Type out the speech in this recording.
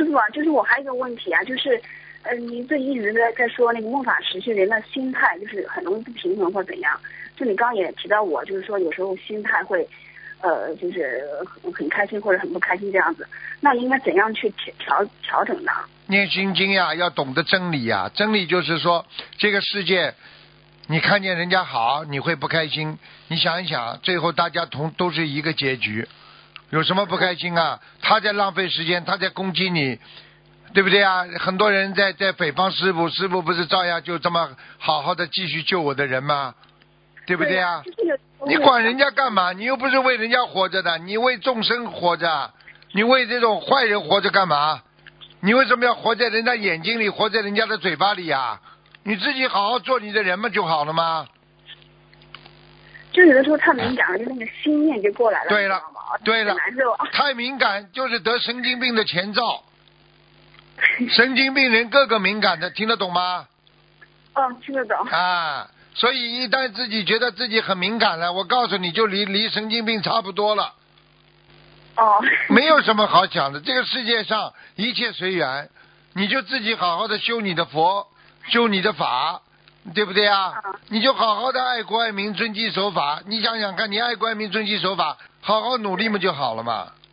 师傅啊，就是我还有一个问题啊，就是，呃，您这一直在在说那个末法时期人的心态就是很容易不平衡或怎样。就你刚刚也提到我，就是说有时候心态会，呃，就是很开心或者很不开心这样子。那应该怎样去调调整呢？念心经呀，要懂得真理呀。真理就是说，这个世界，你看见人家好，你会不开心。你想一想，最后大家同都是一个结局，有什么不开心啊？他在浪费时间，他在攻击你，对不对啊？很多人在在诽谤师傅，师傅不是照样就这么好好的继续救我的人吗？对不对啊？你管人家干嘛？你又不是为人家活着的，你为众生活着，你为这种坏人活着干嘛？你为什么要活在人家眼睛里，活在人家的嘴巴里呀、你自己好好做你的人嘛就好了吗？就有的时候太敏感了，就那个心念就过来了。对了对了难受。太敏感就是得神经病的前兆。神经病人个个敏感的，听得懂吗？哦，听得懂。啊，所以一旦自己觉得自己很敏感了，我告诉你就离离神经病差不多了。哦。没有什么好讲的，这个世界上一切随缘，你就自己好好的修你的佛，修你的法，对不对啊？你就好好的爱国爱民，遵纪守法。你想想看，你爱国爱民，遵纪守法，好好努力嘛就好了嘛。